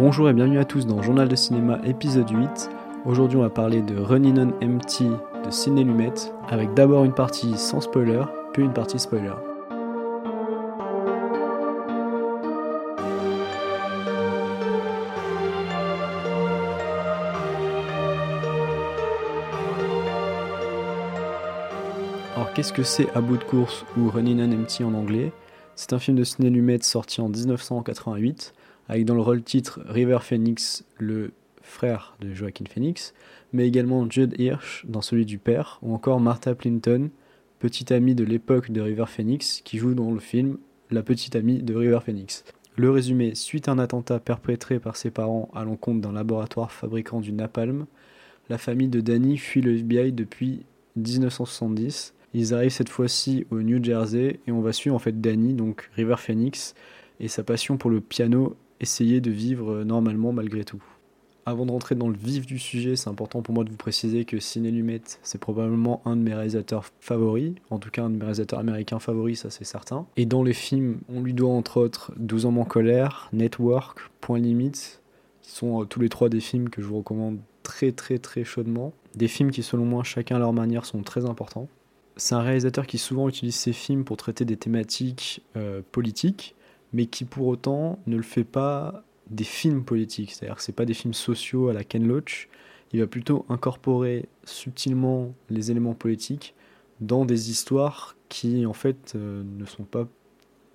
Bonjour et bienvenue à tous dans Journal de cinéma épisode 8. Aujourd'hui on va parler de Running on Empty de Ciné Lumet avec d'abord une partie sans spoiler, puis une partie spoiler. Alors qu'est-ce que c'est À bout de course ou Running on Empty en anglais? C'est un film de Ciné Lumet sorti en 1988 avec dans le rôle titre River Phoenix, le frère de Joaquin Phoenix, mais également Judd Hirsch dans celui du père, ou encore Martha Plimpton, petite amie de l'époque de River Phoenix, qui joue dans le film la petite amie de River Phoenix. Le résumé, suite à un attentat perpétré par ses parents à l'encontre d'un laboratoire fabriquant du napalm, la famille de Danny fuit le FBI depuis 1970. Ils arrivent cette fois-ci au New Jersey et on va suivre en fait Danny, donc River Phoenix, et sa passion pour le piano essayer de vivre normalement malgré tout. Avant de rentrer dans le vif du sujet, c'est important pour moi de vous préciser que Ciné Lumet, c'est probablement un de mes réalisateurs favoris, en tout cas un de mes réalisateurs américains favoris, ça c'est certain. Et dans les films, on lui doit entre autres 12 ans en colère, Network, Point Limite, qui sont euh, tous les trois des films que je vous recommande très très très chaudement. Des films qui selon moi, chacun à leur manière, sont très importants. C'est un réalisateur qui souvent utilise ses films pour traiter des thématiques euh, politiques, mais qui pour autant ne le fait pas des films politiques. C'est-à-dire que ce pas des films sociaux à la Ken Loach. Il va plutôt incorporer subtilement les éléments politiques dans des histoires qui en fait euh, ne sont pas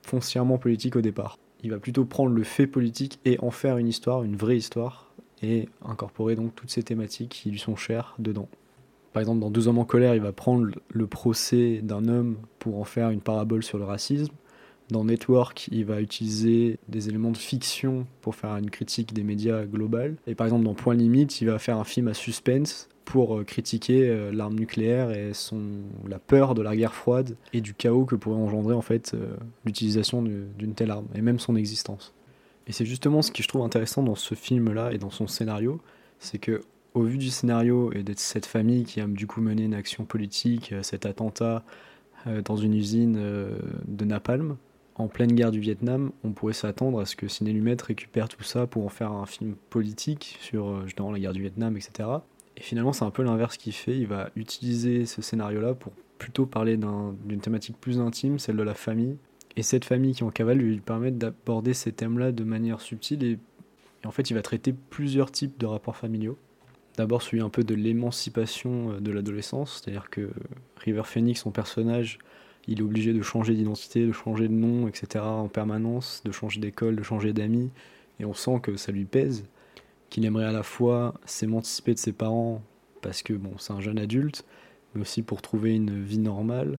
foncièrement politiques au départ. Il va plutôt prendre le fait politique et en faire une histoire, une vraie histoire, et incorporer donc toutes ces thématiques qui lui sont chères dedans. Par exemple, dans Deux hommes en colère, il va prendre le procès d'un homme pour en faire une parabole sur le racisme. Dans Network, il va utiliser des éléments de fiction pour faire une critique des médias global. Et par exemple, dans Point Limite, il va faire un film à suspense pour euh, critiquer euh, l'arme nucléaire et son, la peur de la guerre froide et du chaos que pourrait engendrer en fait euh, l'utilisation d'une telle arme et même son existence. Et c'est justement ce que je trouve intéressant dans ce film-là et dans son scénario, c'est que au vu du scénario et de cette famille qui a du coup mené une action politique, cet attentat dans une usine de napalm, en pleine guerre du Vietnam, on pourrait s'attendre à ce que Ciné Lumet récupère tout ça pour en faire un film politique sur euh, la guerre du Vietnam, etc. Et finalement, c'est un peu l'inverse qu'il fait. Il va utiliser ce scénario-là pour plutôt parler d'une thématique plus intime, celle de la famille. Et cette famille qui en cavale lui permet d'aborder ces thèmes-là de manière subtile. Et, et, en fait, il va traiter plusieurs types de rapports familiaux. D'abord, celui un peu de l'émancipation euh, de l'adolescence, c'est-à-dire que River Phoenix, son personnage, il est obligé de changer d'identité, de changer de nom, etc. en permanence, de changer d'école, de changer d'amis, et on sent que ça lui pèse, qu'il aimerait à la fois s'émanciper de ses parents parce que bon, c'est un jeune adulte, mais aussi pour trouver une vie normale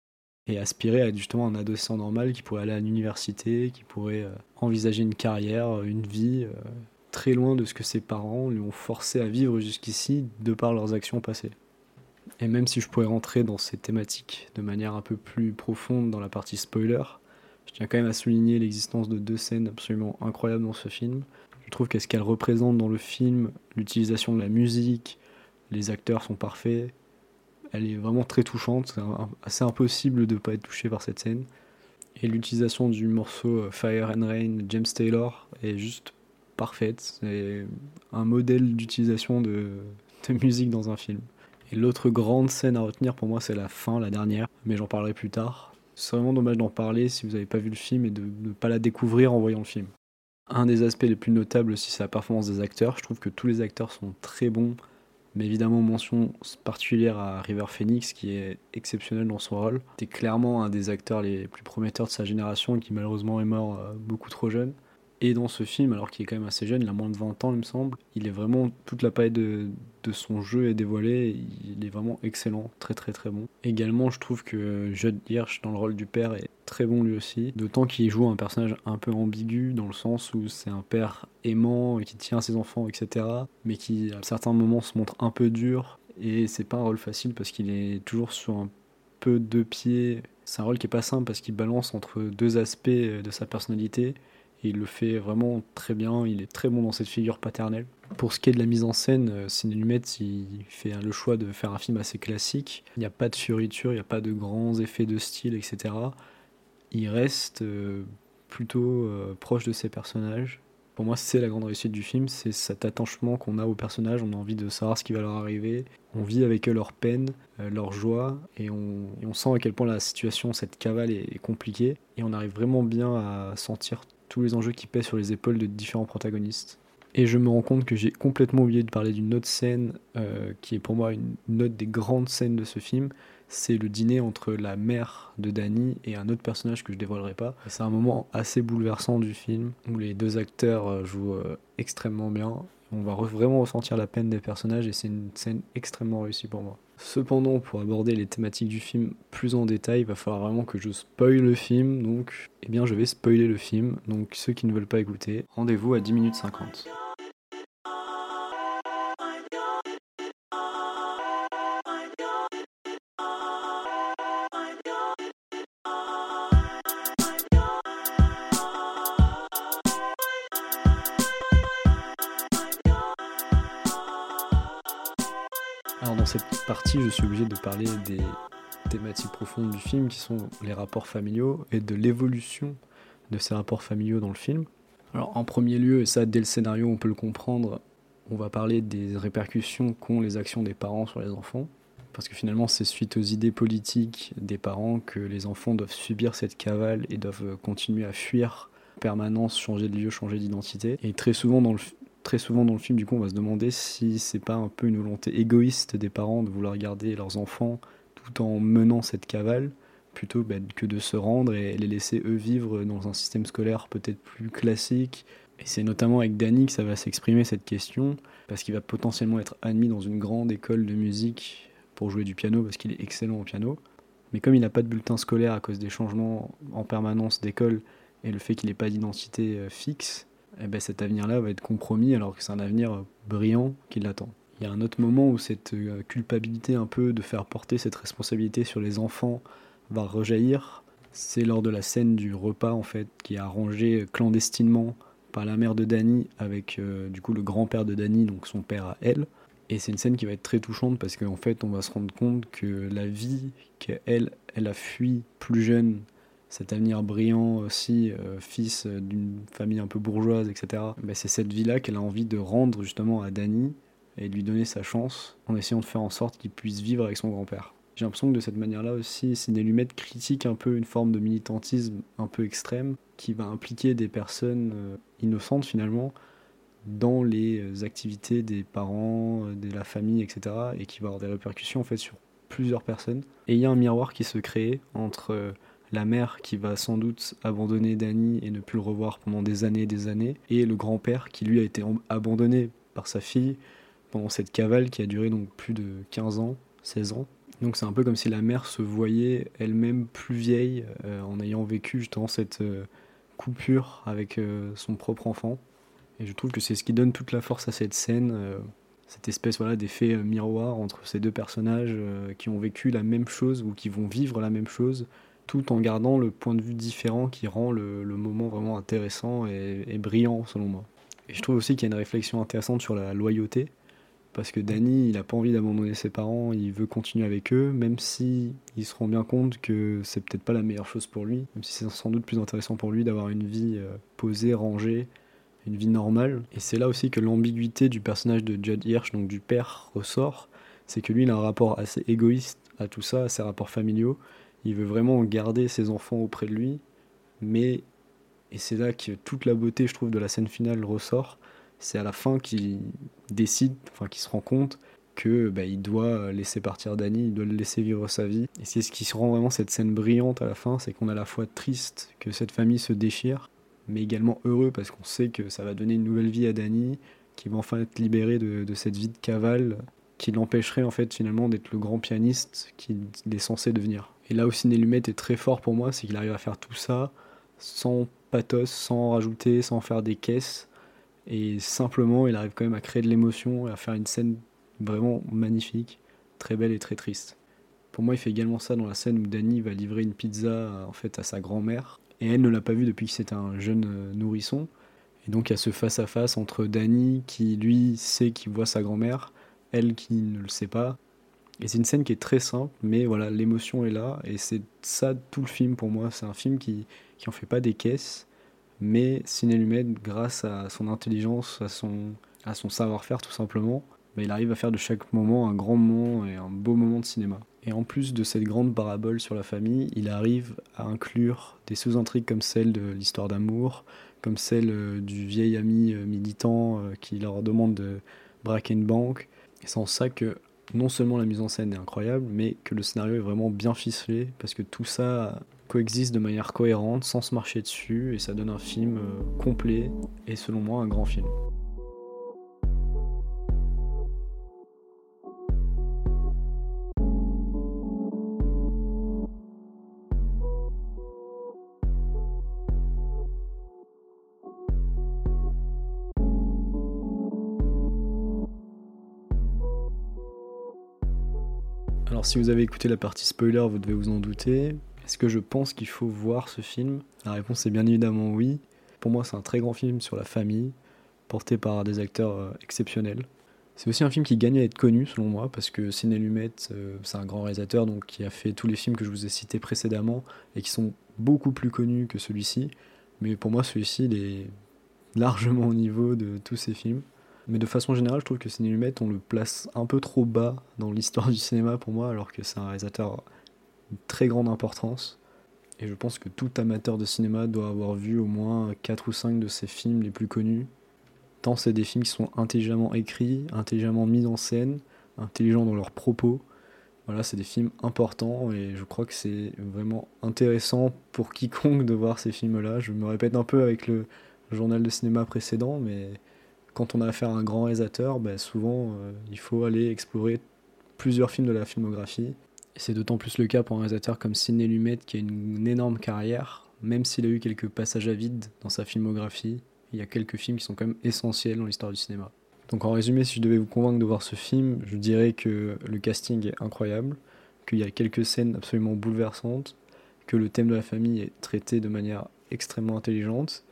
et aspirer à être justement un adolescent normal qui pourrait aller à l'université, qui pourrait euh, envisager une carrière, une vie euh, très loin de ce que ses parents lui ont forcé à vivre jusqu'ici de par leurs actions passées. Et même si je pourrais rentrer dans ces thématiques de manière un peu plus profonde dans la partie spoiler, je tiens quand même à souligner l'existence de deux scènes absolument incroyables dans ce film. Je trouve qu'est-ce qu'elles représentent dans le film, l'utilisation de la musique, les acteurs sont parfaits. Elle est vraiment très touchante, c'est assez impossible de ne pas être touché par cette scène. Et l'utilisation du morceau euh, Fire and Rain de James Taylor est juste parfaite. C'est un modèle d'utilisation de, de musique dans un film. Et l'autre grande scène à retenir pour moi, c'est la fin, la dernière, mais j'en parlerai plus tard. C'est vraiment dommage d'en parler si vous n'avez pas vu le film et de ne pas la découvrir en voyant le film. Un des aspects les plus notables aussi, c'est la performance des acteurs. Je trouve que tous les acteurs sont très bons, mais évidemment, mention particulière à River Phoenix qui est exceptionnel dans son rôle. C'est clairement un des acteurs les plus prometteurs de sa génération qui malheureusement est mort euh, beaucoup trop jeune. Et dans ce film, alors qu'il est quand même assez jeune, il a moins de 20 ans, il me semble, il est vraiment toute la paille de, son jeu est dévoilée. Il est vraiment excellent, très très très bon. Également, je trouve que Judd Hirsch dans le rôle du père est très bon lui aussi. D'autant qu'il joue un personnage un peu ambigu dans le sens où c'est un père aimant et qui tient ses enfants, etc. Mais qui à certains moments se montre un peu dur. Et c'est pas un rôle facile parce qu'il est toujours sur un peu deux pieds. C'est un rôle qui est pas simple parce qu'il balance entre deux aspects de sa personnalité il le fait vraiment très bien, il est très bon dans cette figure paternelle. Pour ce qui est de la mise en scène, euh, Ciné il fait le choix de faire un film assez classique. Il n'y a pas de fioriture, il n'y a pas de grands effets de style, etc. Il reste euh, plutôt euh, proche de ses personnages. Pour moi, c'est la grande réussite du film, c'est cet attachement qu'on a aux personnages, on a envie de savoir ce qui va leur arriver, on vit avec eux leur peine, leur joie, et on, on, sent à quel point la situation, cette cavale est, compliquée, et on arrive vraiment bien à sentir tous les enjeux qui pèsent sur les épaules de différents protagonistes. Et je me rends compte que j'ai complètement oublié de parler d'une autre scène euh, qui est pour moi une, une autre des grandes scènes de ce film, c'est le dîner entre la mère de Danny et un autre personnage que je dévoilerai pas. C'est un moment assez bouleversant du film où les deux acteurs euh, jouent euh, extrêmement bien. On va vraiment ressentir la peine des personnages et c'est une scène extrêmement réussie pour moi. Cependant, pour aborder les thématiques du film plus en détail, il va falloir vraiment que je spoil le film. Donc, eh bien, je vais spoiler le film. Donc, ceux qui ne veulent pas écouter, rendez-vous à 10 minutes 50. Dans cette partie, je suis obligé de parler des thématiques profondes du film qui sont les rapports familiaux et de l'évolution de ces rapports familiaux dans le film. Alors en premier lieu, et ça dès le scénario on peut le comprendre, on va parler des répercussions qu'ont les actions des parents sur les enfants. Parce que finalement c'est suite aux idées politiques des parents que les enfants doivent subir cette cavale et doivent continuer à fuir en permanence, changer de lieu, changer d'identité. Et très souvent dans le, très souvent dans le film, du coup, on va se demander si c'est pas un peu une volonté égoïste des parents de vouloir garder leurs enfants tout en menant cette cavale, plutôt bah, que de se rendre et les laisser eux vivre dans un système scolaire peut-être plus classique. Et c'est notamment avec Danny que ça va s'exprimer cette question, parce qu'il va potentiellement être admis dans une grande école de musique pour jouer du piano, parce qu'il est excellent au piano. Mais comme il n'a pas de bulletin scolaire à cause des changements en permanence d'école et le fait qu'il n'ait pas d'identité euh, fixe, eh ben cet avenir-là va être compromis alors que c'est un avenir brillant qui l'attend. Il y a un autre moment où cette euh, culpabilité un peu de faire porter cette responsabilité sur les enfants va rejaillir. C'est lors de la scène du repas en fait qui est arrangé clandestinement par la mère de Danny avec euh, du coup le grand-père de Danny, donc son père à elle. Et c'est une scène qui va être très touchante parce qu'en fait on va se rendre compte que la vie qu'elle elle a fui plus jeune cet avenir brillant aussi, euh, fils d'une famille un peu bourgeoise, etc. Ben, c'est cette vie-là qu'elle a envie de rendre justement à Danny et de lui donner sa chance en essayant de faire en sorte qu'il puisse vivre avec son grand-père. J'ai l'impression que de cette manière-là aussi, Sidney Lumet critique un peu une forme de militantisme un peu extrême qui va impliquer des personnes euh, innocentes finalement dans les euh, activités des parents, de la famille, etc. et qui va avoir des répercussions en fait sur plusieurs personnes. Et il y a un miroir qui se crée entre la mère qui va sans doute abandonner Danny et ne plus le revoir pendant des années et des années, et le grand-père qui lui a été abandonné par sa fille pendant cette cavale qui a duré donc plus de 15 ans, 16 ans. Donc c'est un peu comme si la mère se voyait elle-même plus vieille euh, en ayant vécu justement cette euh, coupure avec euh, son propre enfant. Et je trouve que c'est ce qui donne toute la force à cette scène, cette espèce voilà, d'effet miroir entre ces deux personnages qui ont vécu la même chose ou qui vont vivre la même chose tout en gardant le point de vue différent qui rend le, moment vraiment intéressant et, brillant selon moi. Et je trouve aussi qu'il y a une réflexion intéressante sur la loyauté, parce que Danny, il n'a pas envie d'abandonner ses parents, il veut continuer avec eux, même si il se rend bien compte que c'est peut-être pas la meilleure chose pour lui, même si c'est sans doute plus intéressant pour lui d'avoir une vie euh, posée, rangée, une vie normale. Et c'est là aussi que l'ambiguïté du personnage de Judd Hirsch, donc du père, ressort, c'est que lui, il a un rapport assez égoïste à tout ça, à ses rapports familiaux, il veut vraiment garder ses enfants auprès de lui, mais, et c'est là que toute la beauté, je trouve, de la scène finale ressort, c'est à la fin qu'il décide, enfin qu'il se rend compte que bah, doit laisser partir Danny, il doit le laisser vivre sa vie. Et c'est ce qui rend vraiment cette scène brillante à la fin, c'est qu'on a à la fois triste que cette famille se déchire, mais également heureux parce qu'on sait que ça va donner une nouvelle vie à Danny, qui va enfin être libéré de, de cette vie de cavale qui l'empêcherait en fait finalement d'être le grand pianiste qu'il est censé devenir. Et là où Ciné Lumet est très fort pour moi, c'est qu'il arrive à faire tout ça sans pathos, sans rajouter, sans faire des caisses. Et simplement, il arrive quand même à créer de l'émotion et à faire une scène vraiment magnifique, très belle et très triste. Pour moi, il fait également ça dans la scène où Danny va livrer une pizza en fait à sa grand-mère. Et elle ne l'a pas vu depuis que c'était un jeune euh, nourrisson. Et donc il y a ce face-à-face entre Danny qui lui sait qu'il voit sa grand-mère, elle qui ne le sait pas, et c'est une scène qui est très simple, mais voilà, l'émotion est là, et c'est ça tout le film pour moi. C'est un film qui, qui en fait pas des caisses, Mais Ciné Lumet, grâce à son intelligence, à son, à son savoir-faire tout simplement, bah, il arrive à faire de chaque moment un grand moment et un beau moment de cinéma. Et en plus de cette grande parabole sur la famille, il arrive à inclure des sous-intrigues comme celle de l'histoire d'amour, comme celle euh, du vieil ami euh, militant euh, qui leur demande de braquer une banque. Et c'est en ça que non seulement la mise en scène est incroyable, mais que le scénario est vraiment bien ficelé, parce que tout ça coexiste de manière cohérente, sans se marcher dessus, et ça donne un film complet, et selon moi un grand film. Alors si vous avez écouté la partie spoiler, vous devez vous en douter. Est-ce que je pense qu'il faut voir ce film? La réponse est bien évidemment oui. Pour moi, c'est un très grand film sur la famille, porté par des acteurs euh, exceptionnels. C'est aussi un film qui gagne à être connu selon moi, parce que Ciné Lumet, euh, c'est un grand réalisateur donc, qui a fait tous les films que je vous ai cités précédemment et qui sont beaucoup plus connus que celui-ci. Mais pour moi, celui-ci, il est largement au niveau de tous ces films. Mais de façon générale, je trouve que Sidney Lumet, on le place un peu trop bas dans l'histoire du cinéma pour moi, alors que c'est un réalisateur de très grande importance. Et je pense que tout amateur de cinéma doit avoir vu au moins 4 ou 5 de ses films les plus connus. Tant c'est des films qui sont intelligemment écrits, intelligemment mis en scène, intelligents dans leurs propos. Voilà, c'est des films importants et je crois que c'est vraiment intéressant pour quiconque de voir ces films-là. Je me répète un peu avec le journal de cinéma précédent, mais quand on a affaire à un grand réalisateur, ben, souvent euh, il faut aller explorer plusieurs films de la filmographie. C'est d'autant plus le cas pour un réalisateur comme Sidney Lumet qui a une, énorme carrière, même s'il a eu quelques passages à vide dans sa filmographie, il y a quelques films qui sont quand même essentiels dans l'histoire du cinéma. Donc en résumé, si je devais vous convaincre de voir ce film, je dirais que le casting est incroyable, qu'il y a quelques scènes absolument bouleversantes, que le thème de la famille est traité de manière extrêmement intelligente,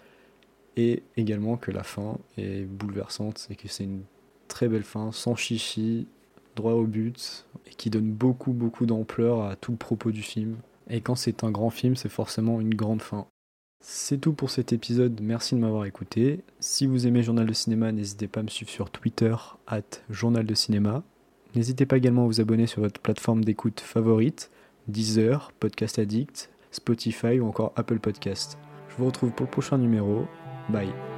et également que la fin est bouleversante et que c'est une très belle fin, sans chichi, droit au but, et qui donne beaucoup beaucoup d'ampleur à tout le propos du film. Et quand c'est un grand film, c'est forcément une grande fin. C'est tout pour cet épisode, merci de m'avoir écouté. Si vous aimez Journal de Cinéma, n'hésitez pas à me suivre sur Twitter, at Journal de Cinéma. N'hésitez pas également à vous abonner sur votre plateforme d'écoute favorite, Deezer, Podcast Addict, Spotify ou encore Apple Podcast. Je vous retrouve pour le prochain numéro. Bye.